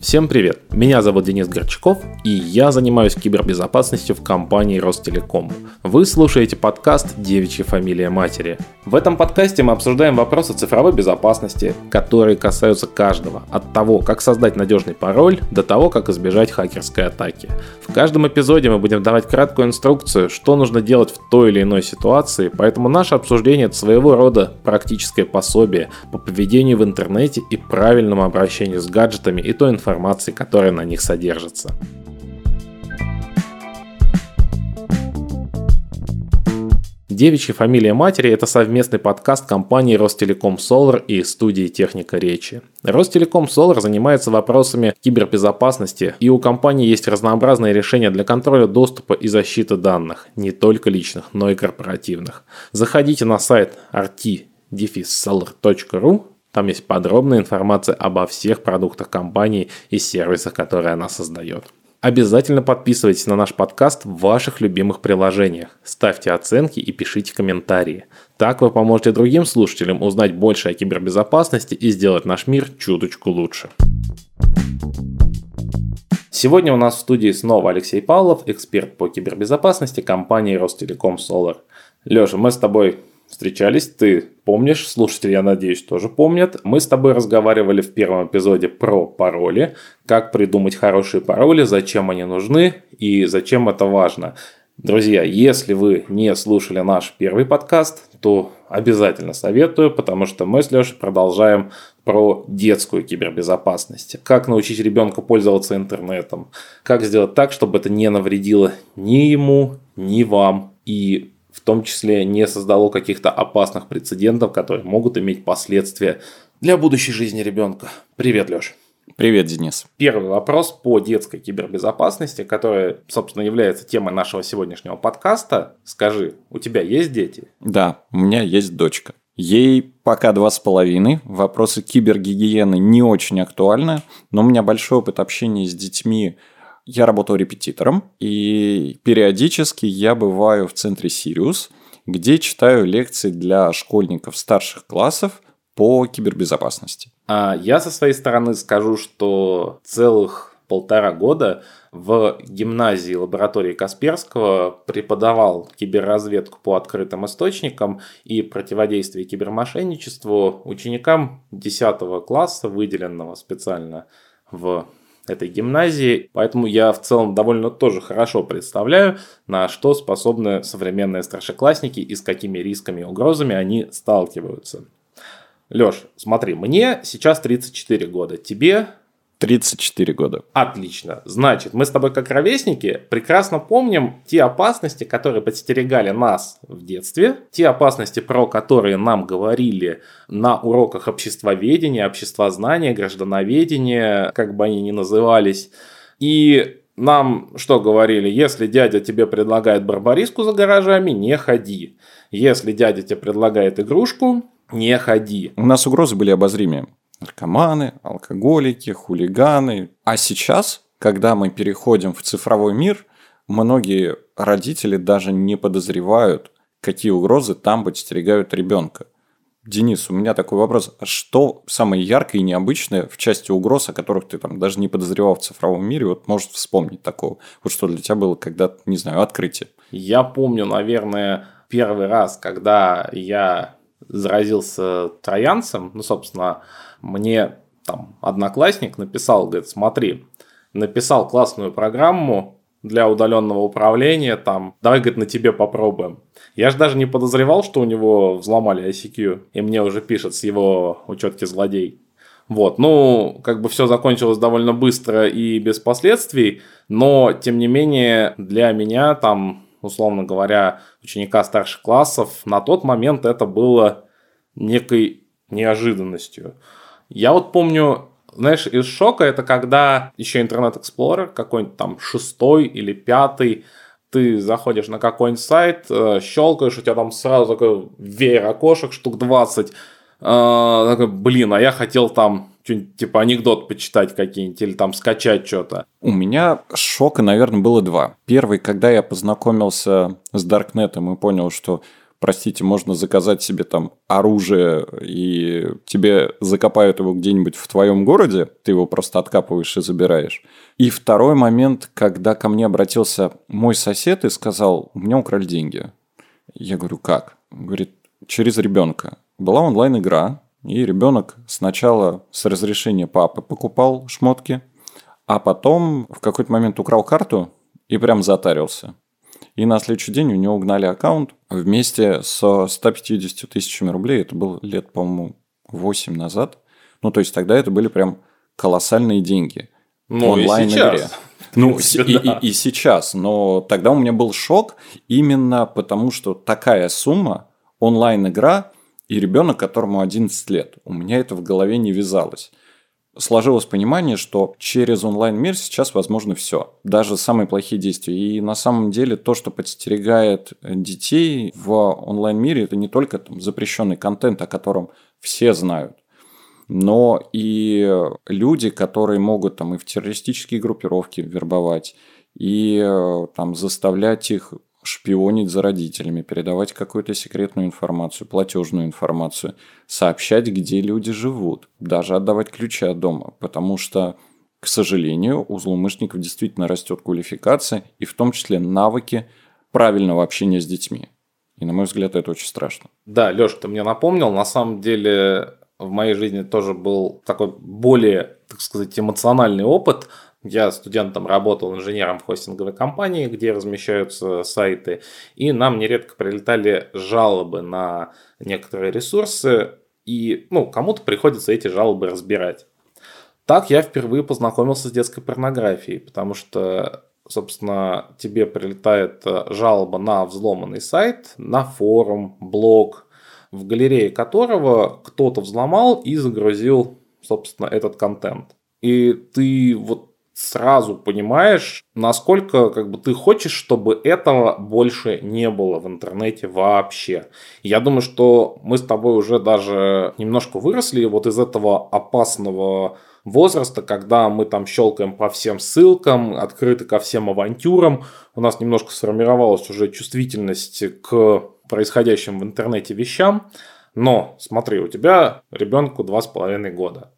Всем привет! Меня зовут Денис Горчаков, и я занимаюсь кибербезопасностью в компании Ростелеком. Вы слушаете подкаст «Девичья фамилия матери». В этом подкасте мы обсуждаем вопросы цифровой безопасности, которые касаются каждого, от того, как создать надежный пароль, до того, как избежать хакерской атаки. В каждом эпизоде мы будем давать краткую инструкцию, что нужно делать в той или иной ситуации, поэтому наше обсуждение – это своего рода практическое пособие по поведению в интернете и правильному обращению с гаджетами и той информацией, информации, которая на них содержится. Девичья фамилия матери – это совместный подкаст компании Ростелеком Solar и студии Техника речи. Ростелеком Solar занимается вопросами кибербезопасности, и у компании есть разнообразные решения для контроля доступа и защиты данных, не только личных, но и корпоративных. Заходите на сайт rt-solar.ru там есть подробная информация обо всех продуктах компании и сервисах, которые она создает. Обязательно подписывайтесь на наш подкаст в ваших любимых приложениях, ставьте оценки и пишите комментарии. Так вы поможете другим слушателям узнать больше о кибербезопасности и сделать наш мир чуточку лучше. Сегодня у нас в студии снова Алексей Павлов, эксперт по кибербезопасности компании Ростелеком Solar. Леша, мы с тобой встречались, ты помнишь, слушатели, я надеюсь, тоже помнят. Мы с тобой разговаривали в первом эпизоде про пароли, как придумать хорошие пароли, зачем они нужны и зачем это важно. Друзья, если вы не слушали наш первый подкаст, то обязательно советую, потому что мы с Лешей продолжаем про детскую кибербезопасность. Как научить ребенка пользоваться интернетом, как сделать так, чтобы это не навредило ни ему, ни вам. И в том числе не создало каких-то опасных прецедентов, которые могут иметь последствия для будущей жизни ребенка. Привет, Леш. Привет, Денис. Первый вопрос по детской кибербезопасности, которая, собственно, является темой нашего сегодняшнего подкаста. Скажи, у тебя есть дети? Да, у меня есть дочка. Ей пока два с половиной. Вопросы кибергигиены не очень актуальны, но у меня большой опыт общения с детьми я работаю репетитором, и периодически я бываю в центре Сириус, где читаю лекции для школьников старших классов по кибербезопасности. А я со своей стороны скажу, что целых полтора года в гимназии лаборатории Касперского преподавал киберразведку по открытым источникам и противодействие кибермошенничеству ученикам 10 класса, выделенного специально в этой гимназии, поэтому я в целом довольно тоже хорошо представляю, на что способны современные старшеклассники и с какими рисками и угрозами они сталкиваются. Лёш, смотри, мне сейчас 34 года, тебе 34 года. Отлично. Значит, мы с тобой как ровесники прекрасно помним те опасности, которые подстерегали нас в детстве, те опасности, про которые нам говорили на уроках обществоведения, обществознания, граждановедения, как бы они ни назывались. И нам что говорили? Если дядя тебе предлагает барбариску за гаражами, не ходи. Если дядя тебе предлагает игрушку, не ходи. У нас угрозы были обозримые наркоманы, алкоголики, хулиганы. А сейчас, когда мы переходим в цифровой мир, многие родители даже не подозревают, какие угрозы там подстерегают ребенка. Денис, у меня такой вопрос. А что самое яркое и необычное в части угроз, о которых ты там даже не подозревал в цифровом мире, вот может вспомнить такого? Вот что для тебя было когда-то, не знаю, открытие? Я помню, наверное, первый раз, когда я заразился троянцем, ну, собственно, мне там одноклассник написал, говорит, смотри, написал классную программу для удаленного управления, там, давай, говорит, на тебе попробуем. Я же даже не подозревал, что у него взломали ICQ, и мне уже пишет с его учетки злодей. Вот, ну, как бы все закончилось довольно быстро и без последствий, но, тем не менее, для меня там, условно говоря, ученика старших классов, на тот момент это было некой неожиданностью. Я вот помню, знаешь, из шока это когда еще Internet Explorer какой-нибудь там шестой или пятый, ты заходишь на какой-нибудь сайт, э, щелкаешь, у тебя там сразу такой веер окошек, штук 20. Э, такой, блин, а я хотел там что-нибудь типа анекдот почитать какие-нибудь или там скачать что-то? У меня шока, наверное, было два. Первый, когда я познакомился с Даркнетом и понял, что простите, можно заказать себе там оружие, и тебе закопают его где-нибудь в твоем городе, ты его просто откапываешь и забираешь. И второй момент, когда ко мне обратился мой сосед и сказал, у меня украли деньги. Я говорю, как? Он говорит, через ребенка. Была онлайн-игра, и ребенок сначала с разрешения папы покупал шмотки, а потом в какой-то момент украл карту и прям затарился. И на следующий день у него угнали аккаунт вместе со 150 тысячами рублей. Это было лет, по-моему, 8 назад. Ну, то есть тогда это были прям колоссальные деньги. Ну, онлайн-игре. Ну, и, да. и, и сейчас. Но тогда у меня был шок именно потому, что такая сумма, онлайн-игра и ребенок, которому 11 лет. У меня это в голове не вязалось сложилось понимание, что через онлайн-мир сейчас возможно все, даже самые плохие действия. И на самом деле то, что подстерегает детей в онлайн-мире, это не только там, запрещенный контент, о котором все знают, но и люди, которые могут там и в террористические группировки вербовать, и там заставлять их шпионить за родителями, передавать какую-то секретную информацию, платежную информацию, сообщать, где люди живут, даже отдавать ключи от дома, потому что, к сожалению, у злоумышленников действительно растет квалификация и в том числе навыки правильного общения с детьми. И, на мой взгляд, это очень страшно. Да, Леш, ты мне напомнил, на самом деле в моей жизни тоже был такой более, так сказать, эмоциональный опыт – я студентом работал инженером в хостинговой компании, где размещаются сайты, и нам нередко прилетали жалобы на некоторые ресурсы, и ну, кому-то приходится эти жалобы разбирать. Так я впервые познакомился с детской порнографией, потому что, собственно, тебе прилетает жалоба на взломанный сайт, на форум, блог, в галерее которого кто-то взломал и загрузил, собственно, этот контент. И ты вот сразу понимаешь, насколько как бы ты хочешь, чтобы этого больше не было в интернете вообще. Я думаю, что мы с тобой уже даже немножко выросли вот из этого опасного возраста, когда мы там щелкаем по всем ссылкам, открыты ко всем авантюрам, у нас немножко сформировалась уже чувствительность к происходящим в интернете вещам. Но смотри, у тебя ребенку два с половиной года.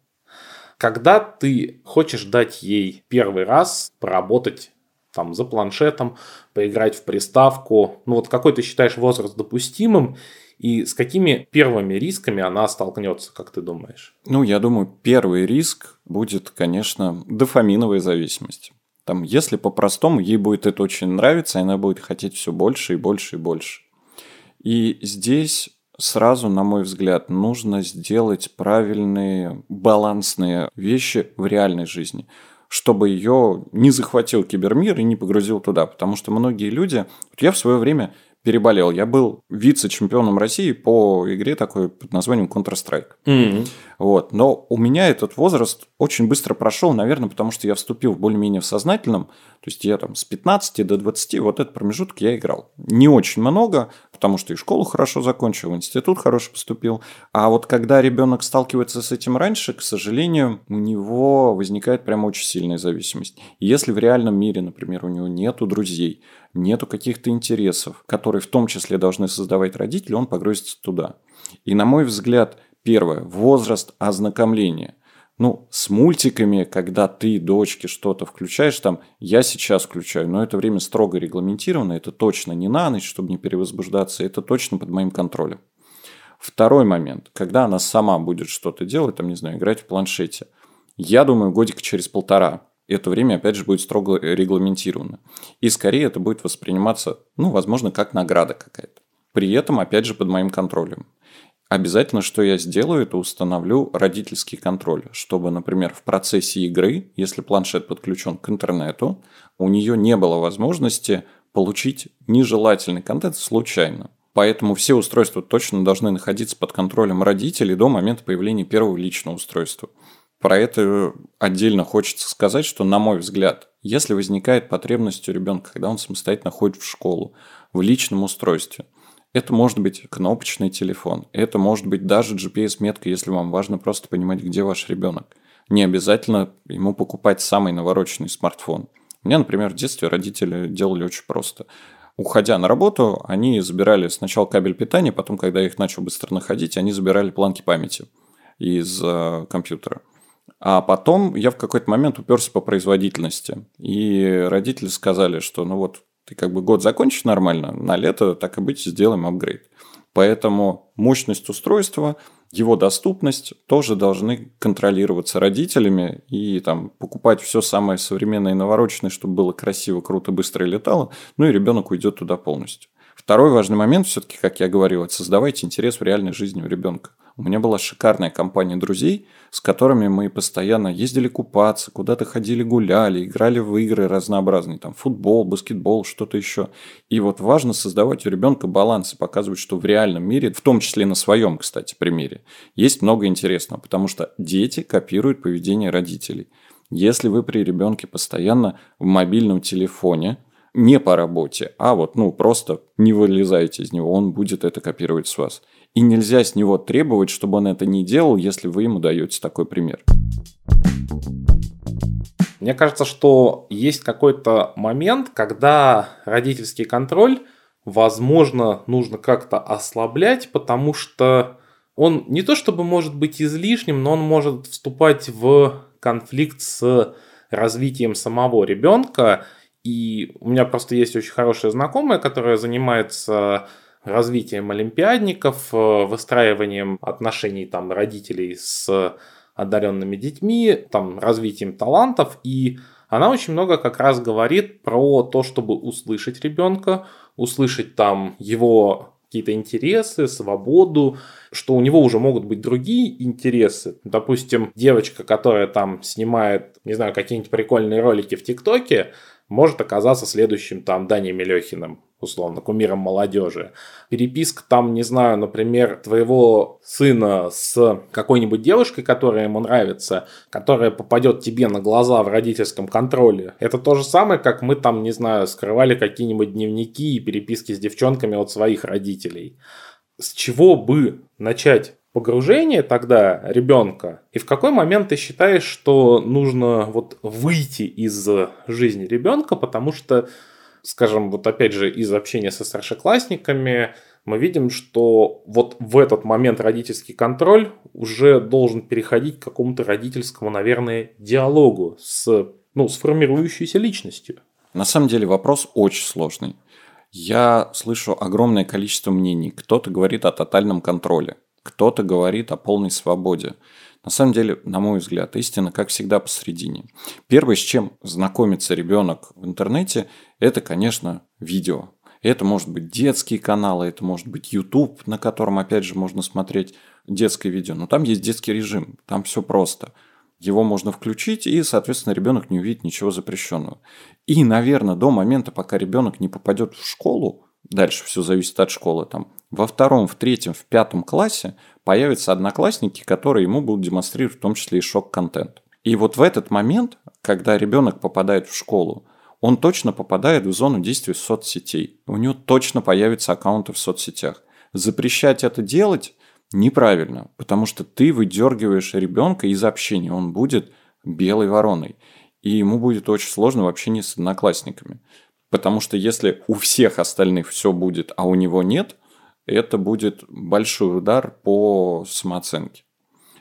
Когда ты хочешь дать ей первый раз поработать там за планшетом, поиграть в приставку, ну вот какой ты считаешь возраст допустимым, и с какими первыми рисками она столкнется, как ты думаешь? Ну, я думаю, первый риск будет, конечно, дофаминовая зависимость. Там, если по-простому, ей будет это очень нравиться, и она будет хотеть все больше и больше и больше. И здесь сразу, на мой взгляд, нужно сделать правильные балансные вещи в реальной жизни чтобы ее не захватил кибермир и не погрузил туда. Потому что многие люди... Я в свое время переболел. Я был вице-чемпионом России по игре такой под названием Counter-Strike. Mm-hmm. Вот. Но у меня этот возраст очень быстро прошел, наверное, потому что я вступил более-менее в сознательном. То есть я там с 15 до 20, вот этот промежуток я играл. Не очень много, потому что и школу хорошо закончил, в институт хорошо поступил. А вот когда ребенок сталкивается с этим раньше, к сожалению, у него возникает прямо очень сильная зависимость. если в реальном мире, например, у него нету друзей, нету каких-то интересов, которые в том числе должны создавать родители, он погрузится туда. И на мой взгляд, первое, возраст ознакомления. Ну, с мультиками, когда ты дочке что-то включаешь, там, я сейчас включаю, но это время строго регламентировано, это точно не на ночь, чтобы не перевозбуждаться, это точно под моим контролем. Второй момент, когда она сама будет что-то делать, там, не знаю, играть в планшете. Я думаю, годик через полтора это время, опять же, будет строго регламентировано. И скорее это будет восприниматься, ну, возможно, как награда какая-то. При этом, опять же, под моим контролем. Обязательно, что я сделаю, это установлю родительский контроль, чтобы, например, в процессе игры, если планшет подключен к интернету, у нее не было возможности получить нежелательный контент случайно. Поэтому все устройства точно должны находиться под контролем родителей до момента появления первого личного устройства. Про это отдельно хочется сказать, что, на мой взгляд, если возникает потребность у ребенка, когда он самостоятельно ходит в школу, в личном устройстве, это может быть кнопочный телефон, это может быть даже GPS-метка, если вам важно просто понимать, где ваш ребенок. Не обязательно ему покупать самый навороченный смартфон. У меня, например, в детстве родители делали очень просто. Уходя на работу, они забирали сначала кабель питания, потом, когда их начал быстро находить, они забирали планки памяти из э, компьютера. А потом я в какой-то момент уперся по производительности. И родители сказали, что ну вот ты как бы год закончишь нормально, на лето, так и быть, сделаем апгрейд. Поэтому мощность устройства, его доступность тоже должны контролироваться родителями и там покупать все самое современное и навороченное, чтобы было красиво, круто, быстро и летало, ну и ребенок уйдет туда полностью. Второй важный момент, все-таки, как я говорил, это создавайте интерес в реальной жизни у ребенка. У меня была шикарная компания друзей, с которыми мы постоянно ездили купаться, куда-то ходили гуляли, играли в игры разнообразные, там футбол, баскетбол, что-то еще. И вот важно создавать у ребенка баланс и показывать, что в реальном мире, в том числе на своем, кстати, примере, есть много интересного, потому что дети копируют поведение родителей. Если вы при ребенке постоянно в мобильном телефоне, не по работе, а вот, ну, просто не вылезаете из него, он будет это копировать с вас. И нельзя с него требовать, чтобы он это не делал, если вы ему даете такой пример. Мне кажется, что есть какой-то момент, когда родительский контроль, возможно, нужно как-то ослаблять, потому что он не то чтобы может быть излишним, но он может вступать в конфликт с развитием самого ребенка. И у меня просто есть очень хорошая знакомая, которая занимается развитием олимпиадников, э, выстраиванием отношений там, родителей с одаренными детьми, там, развитием талантов. И она очень много как раз говорит про то, чтобы услышать ребенка, услышать там его какие-то интересы, свободу, что у него уже могут быть другие интересы. Допустим, девочка, которая там снимает, не знаю, какие-нибудь прикольные ролики в ТикТоке, может оказаться следующим там Даней Мелехиным, условно, кумиром молодежи. Переписка там, не знаю, например, твоего сына с какой-нибудь девушкой, которая ему нравится, которая попадет тебе на глаза в родительском контроле. Это то же самое, как мы там, не знаю, скрывали какие-нибудь дневники и переписки с девчонками от своих родителей. С чего бы начать погружение тогда ребенка, и в какой момент ты считаешь, что нужно вот выйти из жизни ребенка, потому что, скажем, вот опять же из общения со старшеклассниками мы видим, что вот в этот момент родительский контроль уже должен переходить к какому-то родительскому, наверное, диалогу с, ну, с формирующейся личностью. На самом деле вопрос очень сложный. Я слышу огромное количество мнений. Кто-то говорит о тотальном контроле, кто-то говорит о полной свободе. На самом деле, на мой взгляд, истина, как всегда, посередине. Первое, с чем знакомится ребенок в интернете, это, конечно, видео. Это может быть детские каналы, это может быть YouTube, на котором, опять же, можно смотреть детское видео. Но там есть детский режим, там все просто. Его можно включить, и, соответственно, ребенок не увидит ничего запрещенного. И, наверное, до момента, пока ребенок не попадет в школу, дальше все зависит от школы, там во втором, в третьем, в пятом классе появятся одноклассники, которые ему будут демонстрировать в том числе и шок-контент. И вот в этот момент, когда ребенок попадает в школу, он точно попадает в зону действия соцсетей. У него точно появятся аккаунты в соцсетях. Запрещать это делать неправильно, потому что ты выдергиваешь ребенка из общения, он будет белой вороной. И ему будет очень сложно в общении с одноклассниками. Потому что если у всех остальных все будет, а у него нет, это будет большой удар по самооценке.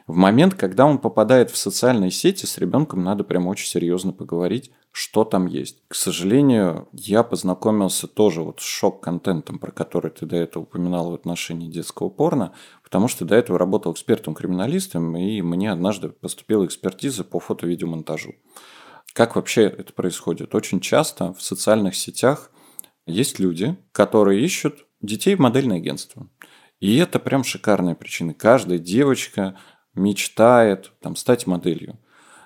В момент, когда он попадает в социальные сети, с ребенком надо прям очень серьезно поговорить, что там есть. К сожалению, я познакомился тоже вот с шок-контентом, про который ты до этого упоминал в отношении детского порно, потому что до этого работал экспертом-криминалистом, и мне однажды поступила экспертиза по фото-видеомонтажу. Как вообще это происходит? Очень часто в социальных сетях есть люди, которые ищут детей в модельное агентство. И это прям шикарная причина. Каждая девочка мечтает там, стать моделью.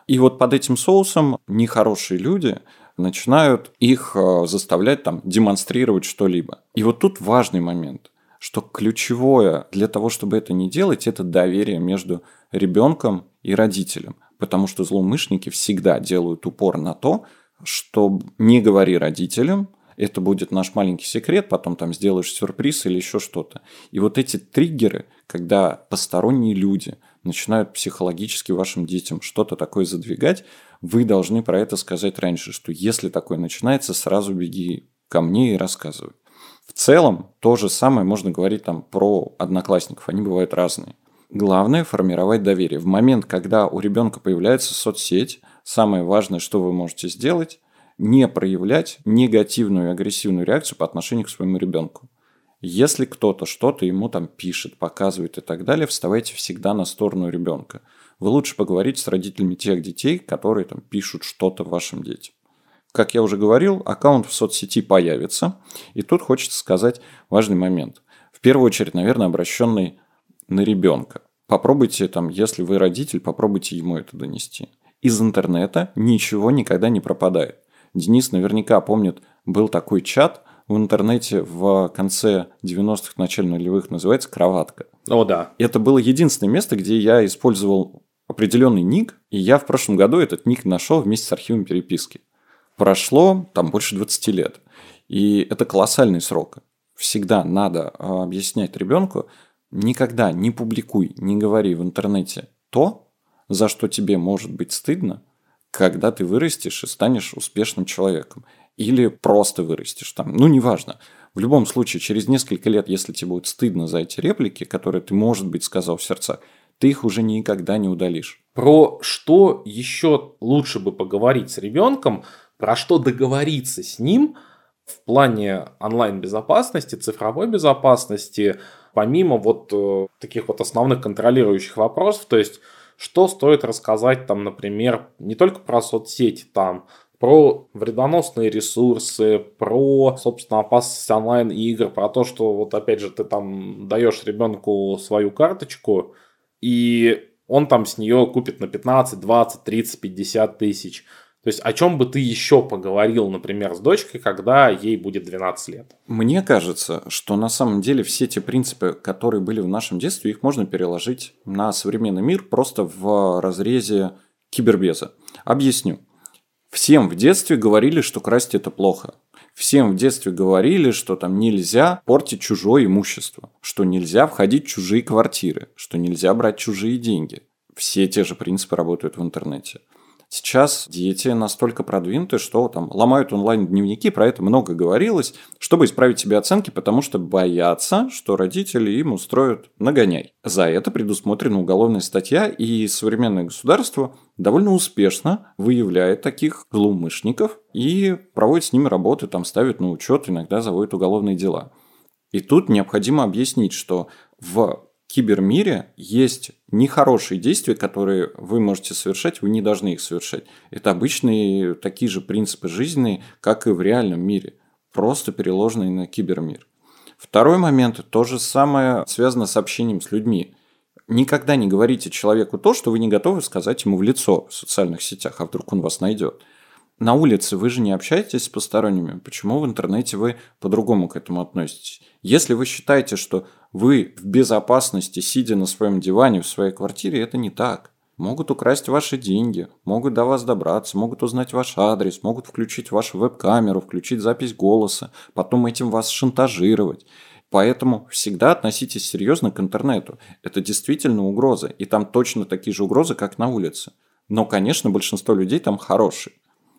И вот под этим соусом нехорошие люди начинают их э, заставлять там демонстрировать что-либо. И вот тут важный момент, что ключевое для того, чтобы это не делать, это доверие между ребенком и родителем. Потому что злоумышленники всегда делают упор на то, что не говори родителям, это будет наш маленький секрет, потом там сделаешь сюрприз или еще что-то. И вот эти триггеры, когда посторонние люди начинают психологически вашим детям что-то такое задвигать, вы должны про это сказать раньше, что если такое начинается, сразу беги ко мне и рассказывай. В целом, то же самое можно говорить там про одноклассников, они бывают разные. Главное – формировать доверие. В момент, когда у ребенка появляется соцсеть, самое важное, что вы можете сделать – не проявлять негативную и агрессивную реакцию по отношению к своему ребенку. Если кто-то что-то ему там пишет, показывает и так далее, вставайте всегда на сторону ребенка. Вы лучше поговорите с родителями тех детей, которые там пишут что-то вашим детям. Как я уже говорил, аккаунт в соцсети появится. И тут хочется сказать важный момент. В первую очередь, наверное, обращенный на ребенка. Попробуйте там, если вы родитель, попробуйте ему это донести. Из интернета ничего никогда не пропадает. Денис наверняка помнит, был такой чат – в интернете в конце 90-х, начале нулевых называется «Кроватка». О, да. Это было единственное место, где я использовал определенный ник, и я в прошлом году этот ник нашел вместе с архивом переписки. Прошло там больше 20 лет. И это колоссальный срок. Всегда надо а, объяснять ребенку, никогда не публикуй, не говори в интернете то, за что тебе может быть стыдно, когда ты вырастешь и станешь успешным человеком или просто вырастешь там. Ну, неважно. В любом случае, через несколько лет, если тебе будет стыдно за эти реплики, которые ты, может быть, сказал в сердцах, ты их уже никогда не удалишь. Про что еще лучше бы поговорить с ребенком, про что договориться с ним в плане онлайн-безопасности, цифровой безопасности, помимо вот э, таких вот основных контролирующих вопросов, то есть что стоит рассказать там, например, не только про соцсети, там, про вредоносные ресурсы, про, собственно, опасность онлайн-игр, про то, что вот опять же ты там даешь ребенку свою карточку, и он там с нее купит на 15, 20, 30, 50 тысяч. То есть о чем бы ты еще поговорил, например, с дочкой, когда ей будет 12 лет? Мне кажется, что на самом деле все те принципы, которые были в нашем детстве, их можно переложить на современный мир просто в разрезе кибербеза. Объясню. Всем в детстве говорили, что красть это плохо. Всем в детстве говорили, что там нельзя портить чужое имущество, что нельзя входить в чужие квартиры, что нельзя брать чужие деньги. Все те же принципы работают в интернете. Сейчас дети настолько продвинуты, что там ломают онлайн-дневники, про это много говорилось, чтобы исправить себе оценки, потому что боятся, что родители им устроят нагоняй. За это предусмотрена уголовная статья, и современное государство довольно успешно выявляет таких злоумышленников и проводит с ними работы, там ставит на учет, иногда заводит уголовные дела. И тут необходимо объяснить, что в кибермире есть нехорошие действия, которые вы можете совершать, вы не должны их совершать. Это обычные такие же принципы жизни, как и в реальном мире, просто переложенные на кибермир. Второй момент – то же самое связано с общением с людьми. Никогда не говорите человеку то, что вы не готовы сказать ему в лицо в социальных сетях, а вдруг он вас найдет. На улице вы же не общаетесь с посторонними. Почему в интернете вы по-другому к этому относитесь? Если вы считаете, что вы в безопасности, сидя на своем диване в своей квартире, это не так. Могут украсть ваши деньги, могут до вас добраться, могут узнать ваш адрес, могут включить вашу веб-камеру, включить запись голоса, потом этим вас шантажировать. Поэтому всегда относитесь серьезно к интернету. Это действительно угроза, и там точно такие же угрозы, как на улице. Но, конечно, большинство людей там хорошие.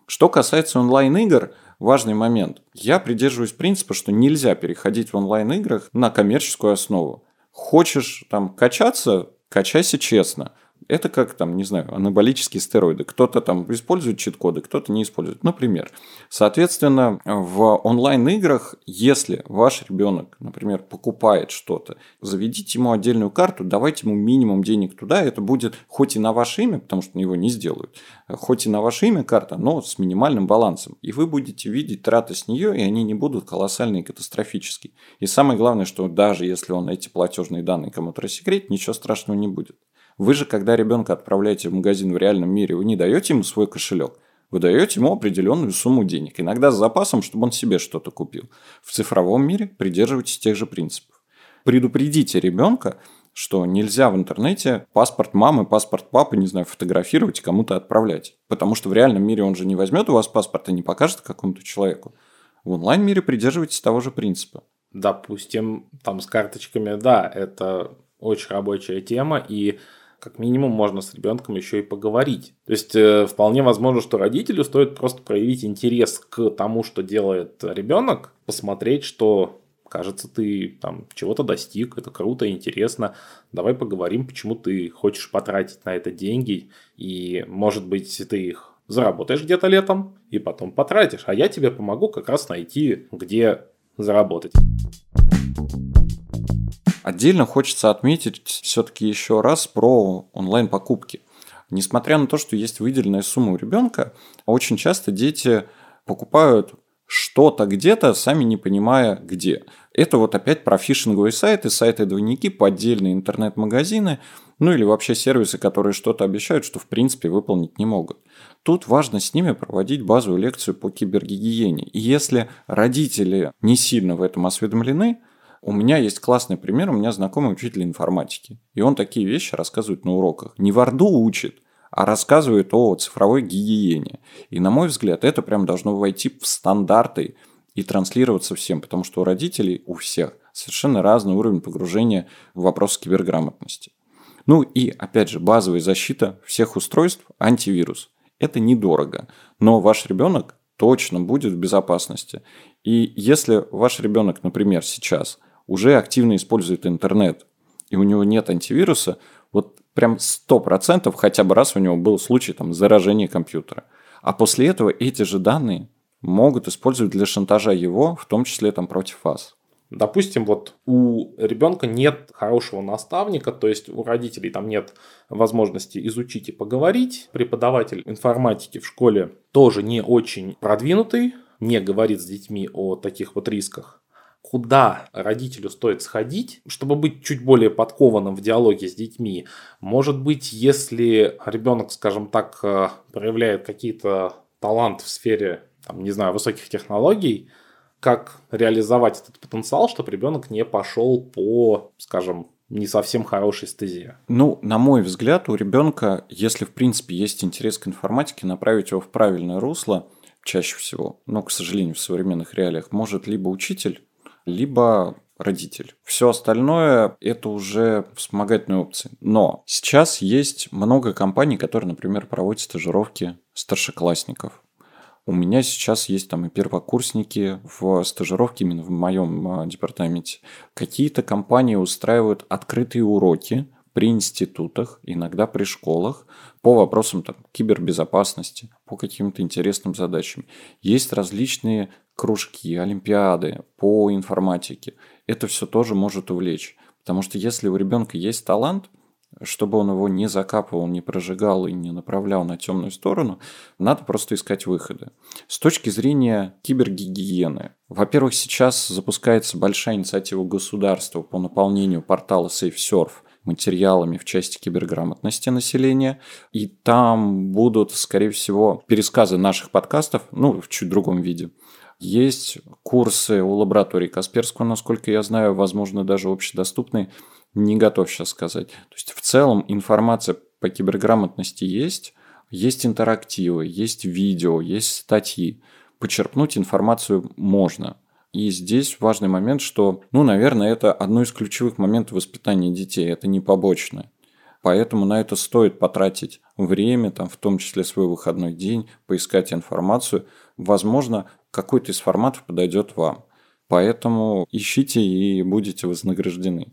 Что касается онлайн-игр, важный момент. Я придерживаюсь принципа, что нельзя переходить в онлайн-играх на коммерческую основу. Хочешь там качаться, качайся честно. Это как там, не знаю, анаболические стероиды. Кто-то там использует чит-коды, кто-то не использует. Например. Соответственно, в онлайн-играх, если ваш ребенок, например, покупает что-то, заведите ему отдельную карту, давайте ему минимум денег туда, это будет хоть и на ваше имя, потому что его не сделают, хоть и на ваше имя карта, но с минимальным балансом. И вы будете видеть траты с нее, и они не будут колоссальные и катастрофические. И самое главное, что даже если он эти платежные данные кому-то рассекретит, ничего страшного не будет. Вы же, когда ребенка отправляете в магазин в реальном мире, вы не даете ему свой кошелек. Вы даете ему определенную сумму денег, иногда с запасом, чтобы он себе что-то купил. В цифровом мире придерживайтесь тех же принципов. Предупредите ребенка, что нельзя в интернете паспорт мамы, паспорт папы, не знаю, фотографировать и кому-то отправлять. Потому что в реальном мире он же не возьмет у вас паспорт и не покажет какому-то человеку. В онлайн-мире придерживайтесь того же принципа. Допустим, там с карточками, да, это очень рабочая тема, и как минимум можно с ребенком еще и поговорить. То есть э, вполне возможно, что родителю стоит просто проявить интерес к тому, что делает ребенок, посмотреть, что кажется, ты там чего-то достиг, это круто, интересно. Давай поговорим, почему ты хочешь потратить на это деньги, и, может быть, ты их заработаешь где-то летом и потом потратишь, а я тебе помогу как раз найти, где заработать. Отдельно хочется отметить все-таки еще раз про онлайн-покупки. Несмотря на то, что есть выделенная сумма у ребенка, очень часто дети покупают что-то где-то, сами не понимая где. Это вот опять про фишинговые сайты, сайты-двойники, поддельные интернет-магазины, ну или вообще сервисы, которые что-то обещают, что в принципе выполнить не могут. Тут важно с ними проводить базовую лекцию по кибергигиене. И если родители не сильно в этом осведомлены, у меня есть классный пример, у меня знакомый учитель информатики. И он такие вещи рассказывает на уроках. Не в Орду учит, а рассказывает о цифровой гигиене. И на мой взгляд, это прям должно войти в стандарты и транслироваться всем, потому что у родителей, у всех, совершенно разный уровень погружения в вопрос киберграмотности. Ну и, опять же, базовая защита всех устройств – антивирус. Это недорого, но ваш ребенок точно будет в безопасности. И если ваш ребенок, например, сейчас уже активно использует интернет, и у него нет антивируса, вот прям 100% хотя бы раз у него был случай там, заражения компьютера. А после этого эти же данные могут использовать для шантажа его, в том числе там против вас. Допустим, вот у ребенка нет хорошего наставника, то есть у родителей там нет возможности изучить и поговорить. Преподаватель информатики в школе тоже не очень продвинутый, не говорит с детьми о таких вот рисках. Куда родителю стоит сходить, чтобы быть чуть более подкованным в диалоге с детьми? Может быть, если ребенок, скажем так, э, проявляет какие-то таланты в сфере, там, не знаю, высоких технологий, как реализовать этот потенциал, чтобы ребенок не пошел по, скажем, не совсем хорошей стезе. Ну, на мой взгляд, у ребенка, если в принципе есть интерес к информатике, направить его в правильное русло чаще всего, но, к сожалению, в современных реалиях, может либо учитель, либо родитель. Все остальное это уже вспомогательные опции. Но сейчас есть много компаний, которые, например, проводят стажировки старшеклассников. У меня сейчас есть там и первокурсники в стажировке именно в моем а, департаменте. Какие-то компании устраивают открытые уроки при институтах, иногда при школах, по вопросам там, кибербезопасности, по каким-то интересным задачам. Есть различные кружки, олимпиады по информатике. Это все тоже может увлечь. Потому что если у ребенка есть талант – чтобы он его не закапывал, не прожигал и не направлял на темную сторону, надо просто искать выходы. С точки зрения кибергигиены, во-первых, сейчас запускается большая инициатива государства по наполнению портала SafeSurf материалами в части киберграмотности населения. И там будут, скорее всего, пересказы наших подкастов, ну, в чуть другом виде. Есть курсы у лаборатории Касперского, насколько я знаю, возможно, даже общедоступные не готов сейчас сказать. То есть в целом информация по киберграмотности есть, есть интерактивы, есть видео, есть статьи. Почерпнуть информацию можно. И здесь важный момент, что, ну, наверное, это одно из ключевых моментов воспитания детей, это не побочное. Поэтому на это стоит потратить время, там, в том числе свой выходной день, поискать информацию. Возможно, какой-то из форматов подойдет вам. Поэтому ищите и будете вознаграждены.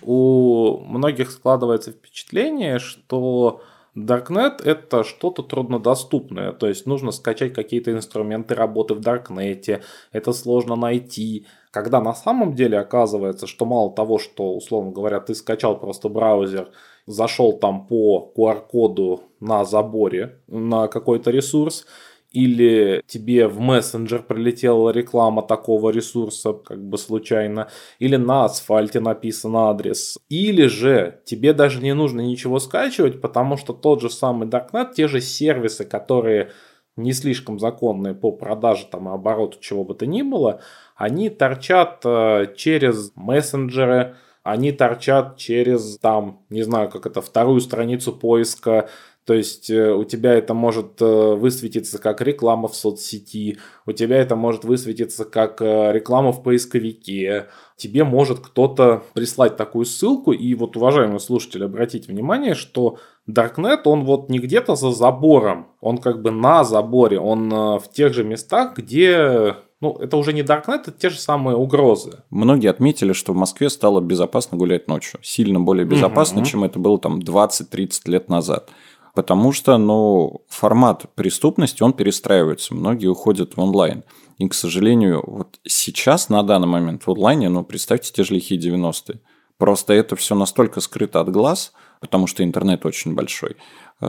У многих складывается впечатление, что Darknet это что-то труднодоступное, то есть нужно скачать какие-то инструменты работы в Darknet, это сложно найти. Когда на самом деле оказывается, что мало того, что, условно говоря, ты скачал просто браузер, зашел там по QR-коду на заборе на какой-то ресурс, или тебе в мессенджер прилетела реклама такого ресурса, как бы случайно, или на асфальте написан адрес, или же тебе даже не нужно ничего скачивать, потому что тот же самый Darknet, те же сервисы, которые не слишком законные по продаже там, и обороту чего бы то ни было, они торчат э, через мессенджеры, они торчат через, там, не знаю, как это, вторую страницу поиска то есть э, у тебя это может э, высветиться как реклама в соцсети, у тебя это может высветиться как э, реклама в поисковике, тебе может кто-то прислать такую ссылку, и вот, уважаемые слушатели, обратите внимание, что Darknet, он вот не где-то за забором, он как бы на заборе, он в тех же местах, где ну, это уже не Darknet, это те же самые угрозы. Многие отметили, что в Москве стало безопасно гулять ночью. Сильно более безопасно, угу. чем это было там 20-30 лет назад. Потому что, ну, формат преступности, он перестраивается. Многие уходят в онлайн. И, к сожалению, вот сейчас, на данный момент в онлайне, ну, представьте те же лихие 90-е. Просто это все настолько скрыто от глаз, потому что интернет очень большой,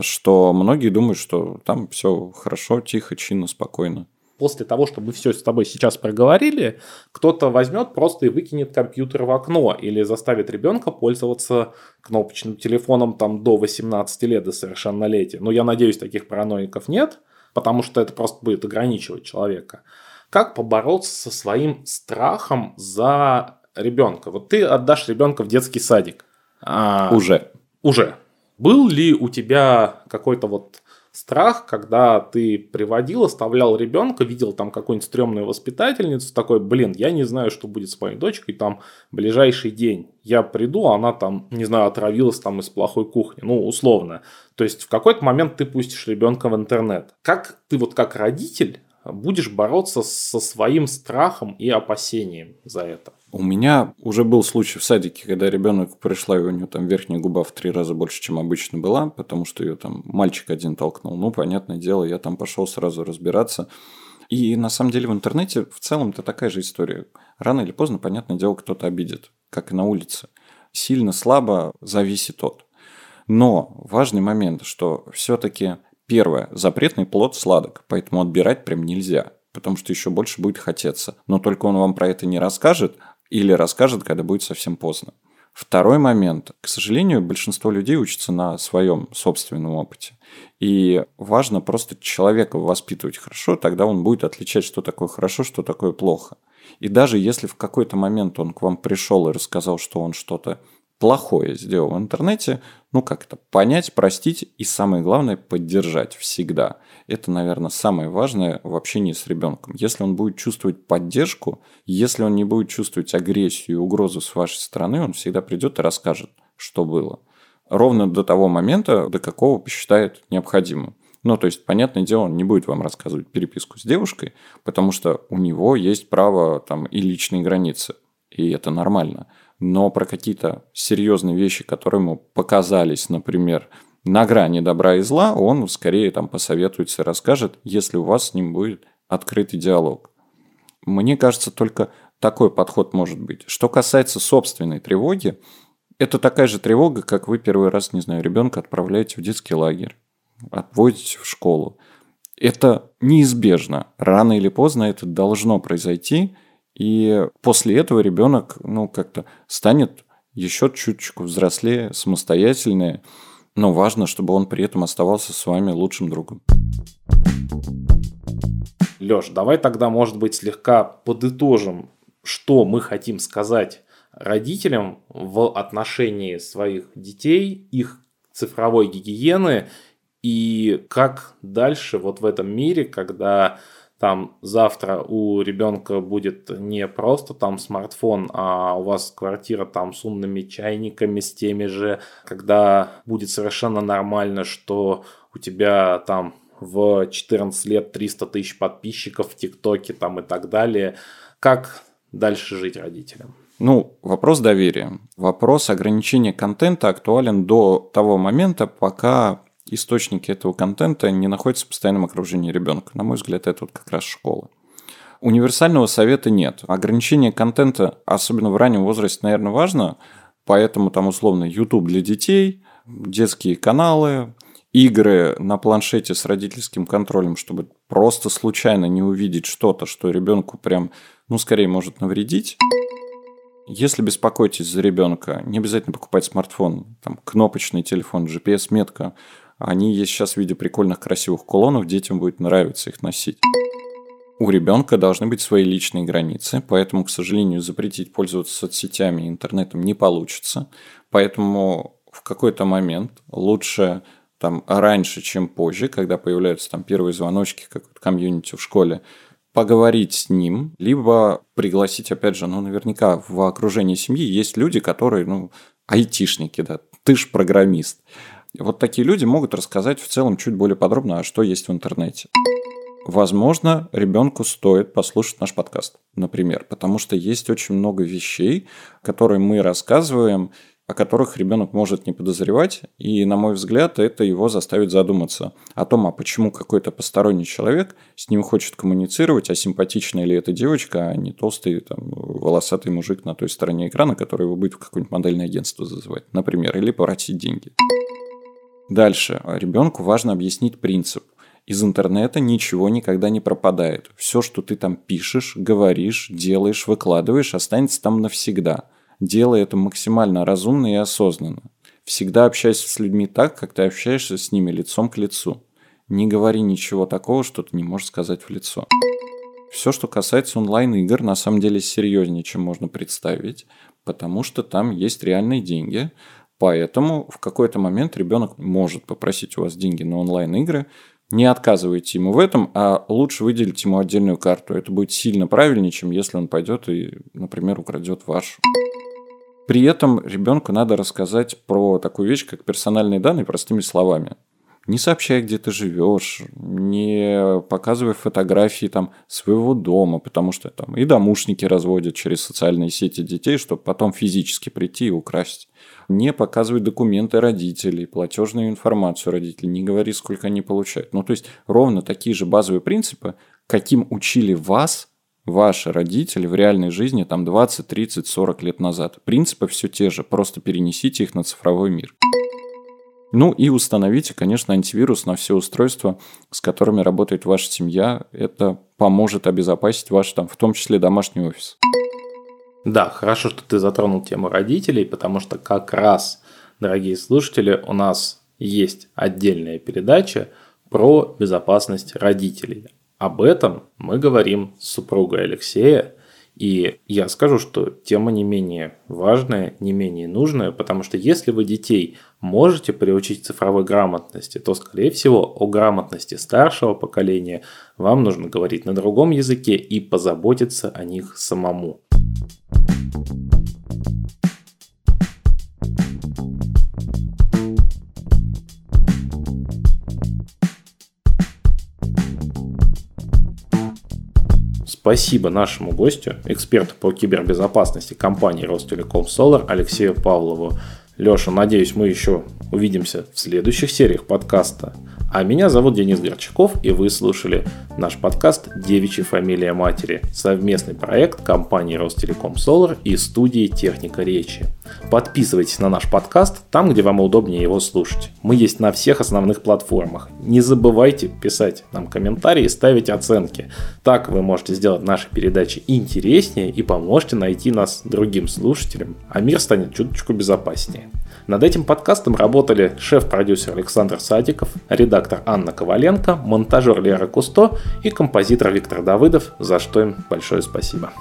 что многие думают, что там все хорошо, тихо, чинно, спокойно после того, что мы все с тобой сейчас проговорили, кто-то возьмет просто и выкинет компьютер в окно или заставит ребенка пользоваться кнопочным телефоном там до 18 лет, до совершеннолетия. Но я надеюсь, таких параноиков нет, потому что это просто будет ограничивать человека. Как побороться со своим страхом за ребенка? Вот ты отдашь ребенка в детский садик. А... Уже. Уже. Был ли у тебя какой-то вот страх, когда ты приводил, оставлял ребенка, видел там какую-нибудь стрёмную воспитательницу, такой, блин, я не знаю, что будет с моей дочкой там ближайший день. Я приду, она там, не знаю, отравилась там из плохой кухни, ну, условно. То есть в какой-то момент ты пустишь ребенка в интернет. Как ты вот как родитель будешь бороться со своим страхом и опасением за это? У меня уже был случай в садике, когда ребенок пришла, и у нее там верхняя губа в три раза больше, чем обычно была, потому что ее там мальчик один толкнул. Ну, понятное дело, я там пошел сразу разбираться. И на самом деле в интернете в целом это такая же история. Рано или поздно, понятное дело, кто-то обидит, как и на улице. Сильно слабо зависит от. Но важный момент, что все-таки первое, запретный плод сладок, поэтому отбирать прям нельзя потому что еще больше будет хотеться. Но только он вам про это не расскажет, или расскажет, когда будет совсем поздно. Второй момент. К сожалению, большинство людей учатся на своем собственном опыте. И важно просто человека воспитывать хорошо, тогда он будет отличать, что такое хорошо, что такое плохо. И даже если в какой-то момент он к вам пришел и рассказал, что он что-то плохое сделал в интернете, ну как это, понять, простить и самое главное, поддержать всегда. Это, наверное, самое важное в общении с ребенком. Если он будет чувствовать поддержку, если он не будет чувствовать агрессию и угрозу с вашей стороны, он всегда придет и расскажет, что было. Ровно до того момента, до какого посчитает необходимым. Ну, то есть, понятное дело, он не будет вам рассказывать переписку с девушкой, потому что у него есть право там и личные границы, и это нормально но про какие-то серьезные вещи, которые ему показались, например, на грани добра и зла, он скорее там посоветуется и расскажет, если у вас с ним будет открытый диалог. Мне кажется, только такой подход может быть. Что касается собственной тревоги, это такая же тревога, как вы первый раз, не знаю, ребенка отправляете в детский лагерь, отводите в школу. Это неизбежно. Рано или поздно это должно произойти, и после этого ребенок, ну, как-то станет еще чуточку взрослее, самостоятельнее. Но важно, чтобы он при этом оставался с вами лучшим другом. Леш, давай тогда, может быть, слегка подытожим, что мы хотим сказать родителям в отношении своих детей, их цифровой гигиены и как дальше вот в этом мире, когда там завтра у ребенка будет не просто там смартфон, а у вас квартира там с умными чайниками, с теми же, когда будет совершенно нормально, что у тебя там в 14 лет 300 тысяч подписчиков в ТикТоке там и так далее. Как дальше жить родителям? Ну, вопрос доверия. Вопрос ограничения контента актуален до того момента, пока источники этого контента не находятся в постоянном окружении ребенка. На мой взгляд, это вот как раз школа. Универсального совета нет. Ограничение контента, особенно в раннем возрасте, наверное, важно. Поэтому там условно YouTube для детей, детские каналы, игры на планшете с родительским контролем, чтобы просто случайно не увидеть что-то, что ребенку прям, ну, скорее может навредить. Если беспокойтесь за ребенка, не обязательно покупать смартфон, там кнопочный телефон, GPS-метка, они есть сейчас в виде прикольных красивых кулонов, детям будет нравиться их носить. у ребенка должны быть свои личные границы, поэтому, к сожалению, запретить пользоваться соцсетями и интернетом не получится. Поэтому в какой-то момент лучше там раньше, чем позже, когда появляются там первые звоночки, как комьюнити в школе, поговорить с ним, либо пригласить, опять же, ну, наверняка в окружении семьи есть люди, которые, ну, айтишники, да, ты ж программист. Вот такие люди могут рассказать в целом чуть более подробно, а что есть в интернете. Возможно, ребенку стоит послушать наш подкаст, например, потому что есть очень много вещей, которые мы рассказываем, о которых ребенок может не подозревать, и, на мой взгляд, это его заставит задуматься о том, а почему какой-то посторонний человек с ним хочет коммуницировать, а симпатичная ли эта девочка, а не толстый там, волосатый мужик на той стороне экрана, который его будет в какое-нибудь модельное агентство зазывать, например, или попросить деньги. Дальше. Ребенку важно объяснить принцип из интернета ничего никогда не пропадает. Все, что ты там пишешь, говоришь, делаешь, выкладываешь, останется там навсегда. Делай это максимально разумно и осознанно. Всегда общайся с людьми так, как ты общаешься с ними лицом к лицу. Не говори ничего такого, что ты не можешь сказать в лицо. Все, что касается онлайн-игр, на самом деле серьезнее, чем можно представить, потому что там есть реальные деньги, Поэтому в какой-то момент ребенок может попросить у вас деньги на онлайн-игры, не отказывайте ему в этом, а лучше выделить ему отдельную карту. Это будет сильно правильнее, чем если он пойдет и, например, украдет вашу. При этом ребенку надо рассказать про такую вещь, как персональные данные простыми словами. Не сообщай, где ты живешь, не показывай фотографии там своего дома, потому что там и домушники разводят через социальные сети детей, чтобы потом физически прийти и украсть не показывай документы родителей, платежную информацию родителей, не говори, сколько они получают. Ну, то есть, ровно такие же базовые принципы, каким учили вас ваши родители в реальной жизни там 20, 30, 40 лет назад. Принципы все те же, просто перенесите их на цифровой мир. Ну и установите, конечно, антивирус на все устройства, с которыми работает ваша семья. Это поможет обезопасить ваш, там, в том числе, домашний офис. Да, хорошо, что ты затронул тему родителей, потому что как раз, дорогие слушатели, у нас есть отдельная передача про безопасность родителей. Об этом мы говорим с супругой Алексея, и я скажу, что тема не менее важная, не менее нужная, потому что если вы детей можете приучить цифровой грамотности, то, скорее всего, о грамотности старшего поколения вам нужно говорить на другом языке и позаботиться о них самому. Спасибо нашему гостю, эксперту по кибербезопасности компании Ростелеком Solar Алексею Павлову. Леша, надеюсь, мы еще увидимся в следующих сериях подкаста. А меня зовут Денис Горчаков, и вы слушали наш подкаст «Девичья фамилия матери» – совместный проект компании Ростелеком Solar и студии «Техника речи». Подписывайтесь на наш подкаст там, где вам удобнее его слушать. Мы есть на всех основных платформах. Не забывайте писать нам комментарии и ставить оценки. Так вы можете сделать наши передачи интереснее и поможете найти нас другим слушателям, а мир станет чуточку безопаснее. Над этим подкастом работали шеф-продюсер Александр Садиков, редактор Анна Коваленко, монтажер Лера Кусто и композитор Виктор Давыдов, за что им большое спасибо.